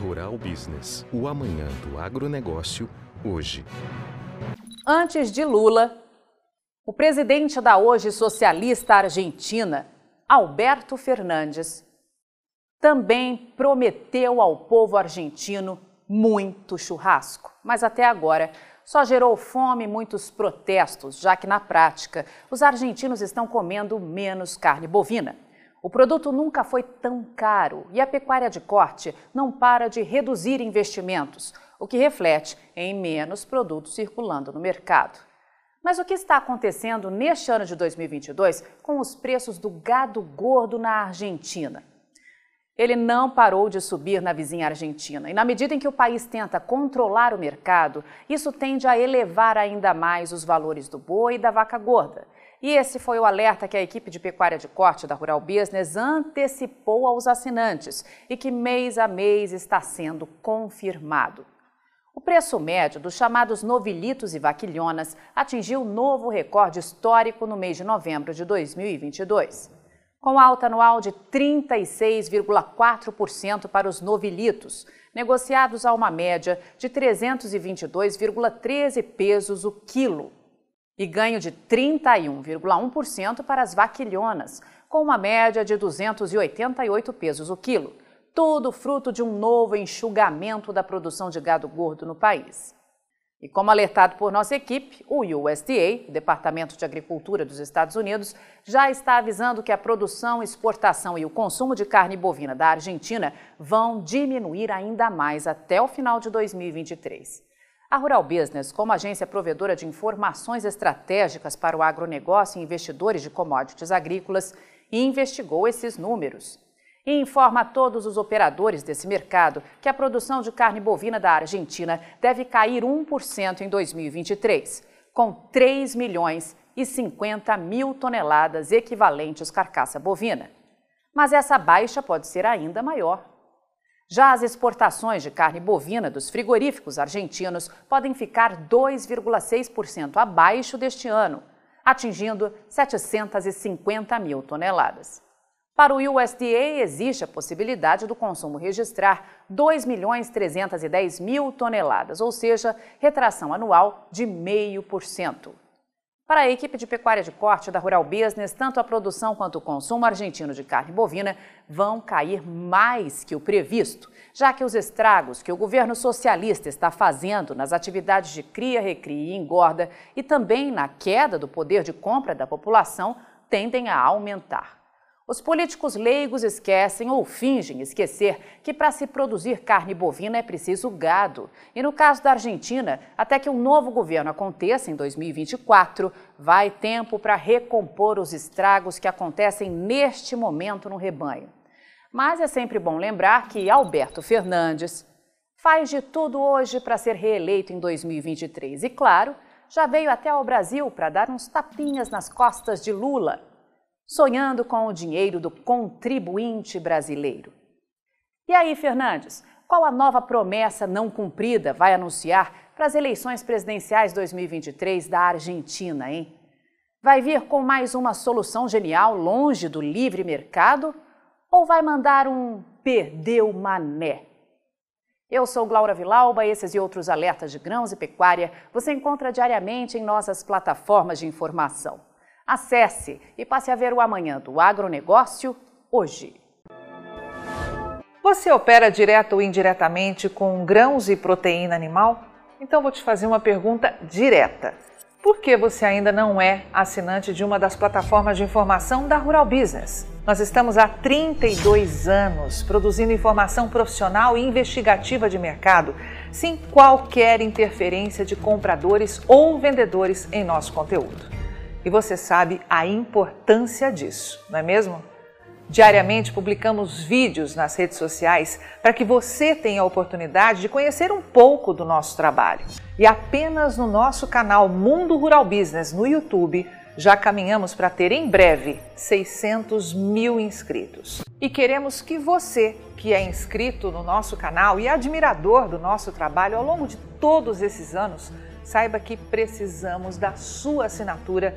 Rural Business, o amanhã do agronegócio, hoje. Antes de Lula, o presidente da hoje socialista argentina, Alberto Fernandes, também prometeu ao povo argentino muito churrasco, mas até agora só gerou fome e muitos protestos, já que na prática os argentinos estão comendo menos carne bovina. O produto nunca foi tão caro e a pecuária de corte não para de reduzir investimentos, o que reflete em menos produtos circulando no mercado. Mas o que está acontecendo neste ano de 2022 com os preços do gado gordo na Argentina? Ele não parou de subir na vizinha Argentina. E na medida em que o país tenta controlar o mercado, isso tende a elevar ainda mais os valores do boi e da vaca gorda. E esse foi o alerta que a equipe de pecuária de corte da Rural Business antecipou aos assinantes e que mês a mês está sendo confirmado. O preço médio dos chamados novilitos e vaquilhonas atingiu novo recorde histórico no mês de novembro de 2022, com alta anual de 36,4% para os novilitos, negociados a uma média de 322,13 pesos o quilo, e ganho de 31,1% para as vaquilhonas, com uma média de 288 pesos o quilo tudo fruto de um novo enxugamento da produção de gado gordo no país. E como alertado por nossa equipe, o USDA, o Departamento de Agricultura dos Estados Unidos, já está avisando que a produção, exportação e o consumo de carne bovina da Argentina vão diminuir ainda mais até o final de 2023. A Rural Business, como agência provedora de informações estratégicas para o agronegócio e investidores de commodities agrícolas, investigou esses números e informa a todos os operadores desse mercado que a produção de carne bovina da Argentina deve cair 1% em 2023, com 3 milhões e 50 mil toneladas equivalentes carcaça bovina. Mas essa baixa pode ser ainda maior. Já as exportações de carne bovina dos frigoríficos argentinos podem ficar 2,6% abaixo deste ano, atingindo 750 mil toneladas. Para o USDA, existe a possibilidade do consumo registrar 2 milhões 310 mil toneladas, ou seja, retração anual de 0,5%. Para a equipe de pecuária de corte da Rural Business, tanto a produção quanto o consumo argentino de carne bovina vão cair mais que o previsto, já que os estragos que o governo socialista está fazendo nas atividades de cria, recria e engorda e também na queda do poder de compra da população tendem a aumentar. Os políticos leigos esquecem ou fingem esquecer que para se produzir carne bovina é preciso gado. E no caso da Argentina, até que um novo governo aconteça em 2024, vai tempo para recompor os estragos que acontecem neste momento no rebanho. Mas é sempre bom lembrar que Alberto Fernandes faz de tudo hoje para ser reeleito em 2023 e, claro, já veio até ao Brasil para dar uns tapinhas nas costas de Lula sonhando com o dinheiro do contribuinte brasileiro. E aí, Fernandes, qual a nova promessa não cumprida vai anunciar para as eleições presidenciais 2023 da Argentina, hein? Vai vir com mais uma solução genial longe do livre mercado ou vai mandar um perdeu mané? Eu sou Glaura Vilauba, esses e outros alertas de grãos e pecuária você encontra diariamente em nossas plataformas de informação. Acesse e passe a ver o amanhã do agronegócio hoje. Você opera direto ou indiretamente com grãos e proteína animal? Então vou te fazer uma pergunta direta. Por que você ainda não é assinante de uma das plataformas de informação da Rural Business? Nós estamos há 32 anos produzindo informação profissional e investigativa de mercado, sem qualquer interferência de compradores ou vendedores em nosso conteúdo. E você sabe a importância disso, não é mesmo? Diariamente publicamos vídeos nas redes sociais para que você tenha a oportunidade de conhecer um pouco do nosso trabalho. E apenas no nosso canal Mundo Rural Business no YouTube já caminhamos para ter em breve 600 mil inscritos. E queremos que você, que é inscrito no nosso canal e admirador do nosso trabalho ao longo de todos esses anos, saiba que precisamos da sua assinatura